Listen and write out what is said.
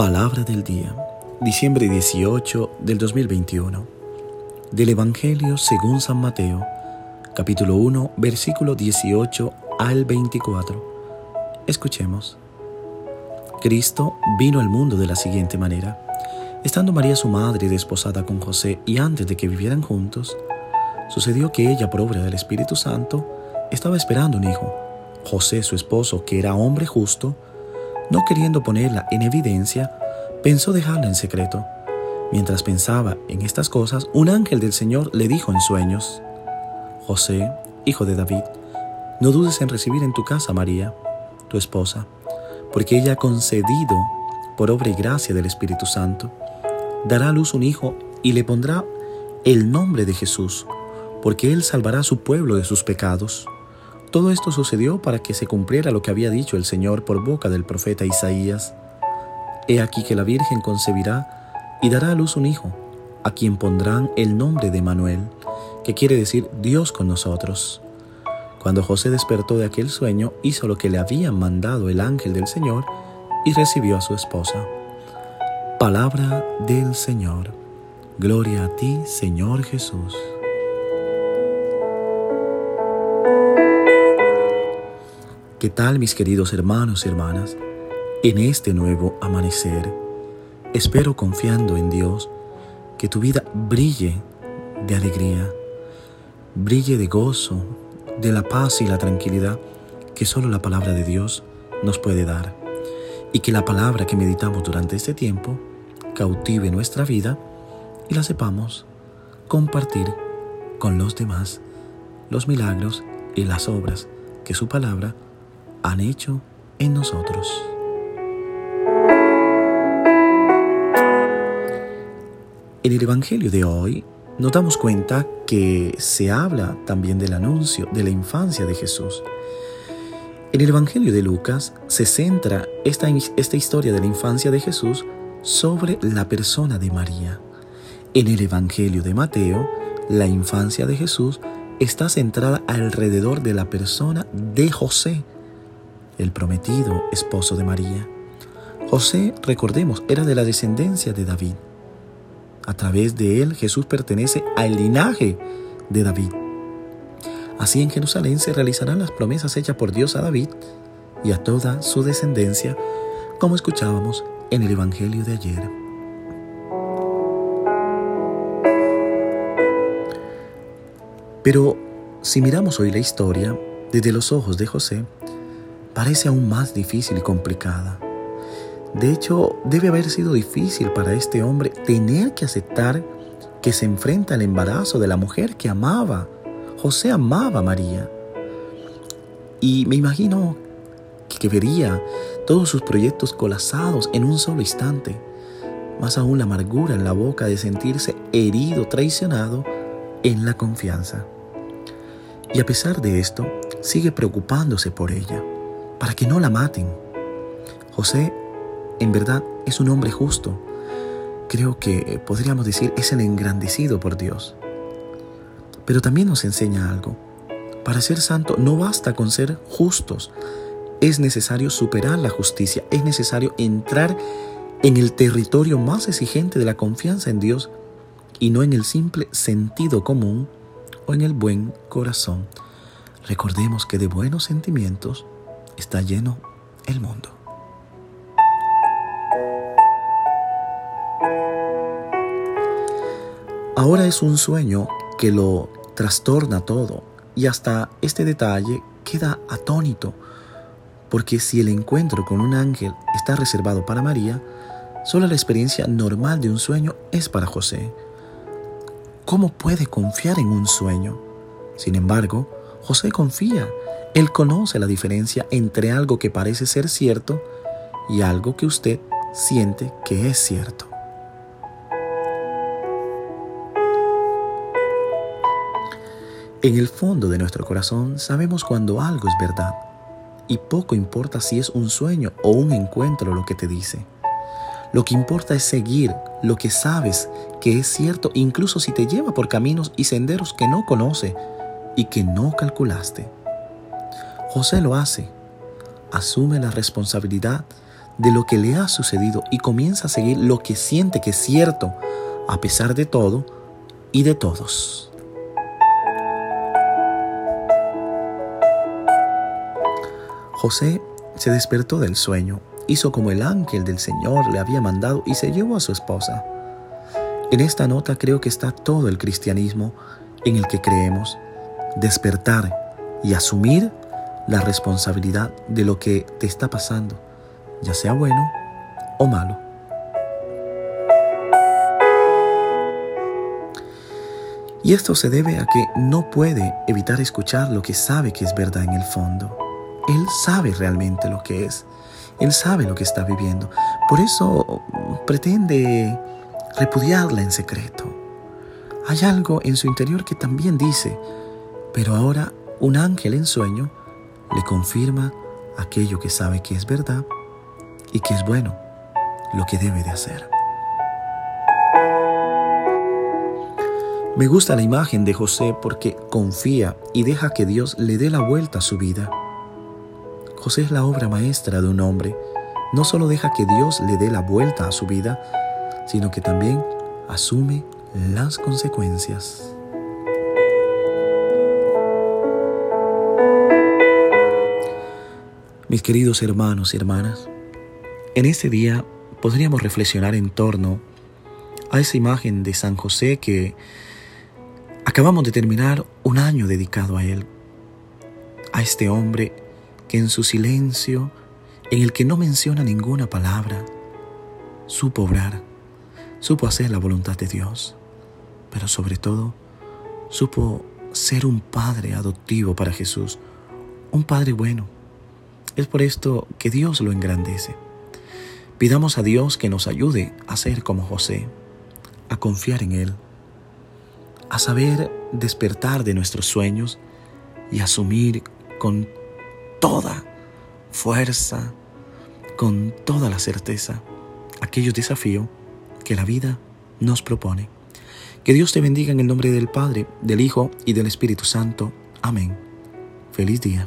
Palabra del día, diciembre 18 del 2021, del Evangelio según San Mateo, capítulo 1, versículo 18 al 24. Escuchemos. Cristo vino al mundo de la siguiente manera. Estando María su madre desposada con José y antes de que vivieran juntos, sucedió que ella, por obra del Espíritu Santo, estaba esperando un hijo. José, su esposo, que era hombre justo, no queriendo ponerla en evidencia, pensó dejarla en secreto. Mientras pensaba en estas cosas, un ángel del Señor le dijo en sueños, José, hijo de David, no dudes en recibir en tu casa a María, tu esposa, porque ella ha concedido, por obra y gracia del Espíritu Santo, dará a luz un hijo y le pondrá el nombre de Jesús, porque él salvará a su pueblo de sus pecados. Todo esto sucedió para que se cumpliera lo que había dicho el Señor por boca del profeta Isaías. He aquí que la Virgen concebirá y dará a luz un hijo, a quien pondrán el nombre de Manuel, que quiere decir Dios con nosotros. Cuando José despertó de aquel sueño, hizo lo que le había mandado el ángel del Señor y recibió a su esposa. Palabra del Señor. Gloria a ti, Señor Jesús. ¿Qué tal mis queridos hermanos y hermanas? En este nuevo amanecer, espero confiando en Dios que tu vida brille de alegría, brille de gozo, de la paz y la tranquilidad que solo la palabra de Dios nos puede dar. Y que la palabra que meditamos durante este tiempo cautive nuestra vida y la sepamos compartir con los demás los milagros y las obras que su palabra han hecho en nosotros. En el Evangelio de hoy nos damos cuenta que se habla también del anuncio de la infancia de Jesús. En el Evangelio de Lucas se centra esta, esta historia de la infancia de Jesús sobre la persona de María. En el Evangelio de Mateo, la infancia de Jesús está centrada alrededor de la persona de José, el prometido esposo de María. José, recordemos, era de la descendencia de David. A través de él Jesús pertenece al linaje de David. Así en Jerusalén se realizarán las promesas hechas por Dios a David y a toda su descendencia, como escuchábamos en el Evangelio de ayer. Pero si miramos hoy la historia desde los ojos de José, parece aún más difícil y complicada. De hecho, debe haber sido difícil para este hombre tener que aceptar que se enfrenta al embarazo de la mujer que amaba. José amaba a María. Y me imagino que vería todos sus proyectos colapsados en un solo instante. Más aún la amargura en la boca de sentirse herido, traicionado en la confianza. Y a pesar de esto, sigue preocupándose por ella para que no la maten. José, en verdad, es un hombre justo. Creo que podríamos decir es el engrandecido por Dios. Pero también nos enseña algo. Para ser santo no basta con ser justos. Es necesario superar la justicia. Es necesario entrar en el territorio más exigente de la confianza en Dios y no en el simple sentido común o en el buen corazón. Recordemos que de buenos sentimientos está lleno el mundo. Ahora es un sueño que lo trastorna todo y hasta este detalle queda atónito, porque si el encuentro con un ángel está reservado para María, solo la experiencia normal de un sueño es para José. ¿Cómo puede confiar en un sueño? Sin embargo, José confía él conoce la diferencia entre algo que parece ser cierto y algo que usted siente que es cierto. En el fondo de nuestro corazón sabemos cuando algo es verdad y poco importa si es un sueño o un encuentro lo que te dice. Lo que importa es seguir lo que sabes que es cierto incluso si te lleva por caminos y senderos que no conoce y que no calculaste. José lo hace. Asume la responsabilidad de lo que le ha sucedido y comienza a seguir lo que siente que es cierto, a pesar de todo y de todos. José se despertó del sueño, hizo como el ángel del Señor le había mandado y se llevó a su esposa. En esta nota creo que está todo el cristianismo en el que creemos, despertar y asumir la responsabilidad de lo que te está pasando, ya sea bueno o malo. Y esto se debe a que no puede evitar escuchar lo que sabe que es verdad en el fondo. Él sabe realmente lo que es. Él sabe lo que está viviendo. Por eso pretende repudiarla en secreto. Hay algo en su interior que también dice, pero ahora un ángel en sueño le confirma aquello que sabe que es verdad y que es bueno, lo que debe de hacer. Me gusta la imagen de José porque confía y deja que Dios le dé la vuelta a su vida. José es la obra maestra de un hombre. No solo deja que Dios le dé la vuelta a su vida, sino que también asume las consecuencias. Mis queridos hermanos y hermanas, en este día podríamos reflexionar en torno a esa imagen de San José que acabamos de terminar un año dedicado a él, a este hombre que en su silencio, en el que no menciona ninguna palabra, supo obrar, supo hacer la voluntad de Dios, pero sobre todo supo ser un padre adoptivo para Jesús, un padre bueno es por esto que Dios lo engrandece. Pidamos a Dios que nos ayude a ser como José, a confiar en Él, a saber despertar de nuestros sueños y asumir con toda fuerza, con toda la certeza, aquellos desafíos que la vida nos propone. Que Dios te bendiga en el nombre del Padre, del Hijo y del Espíritu Santo. Amén. Feliz día.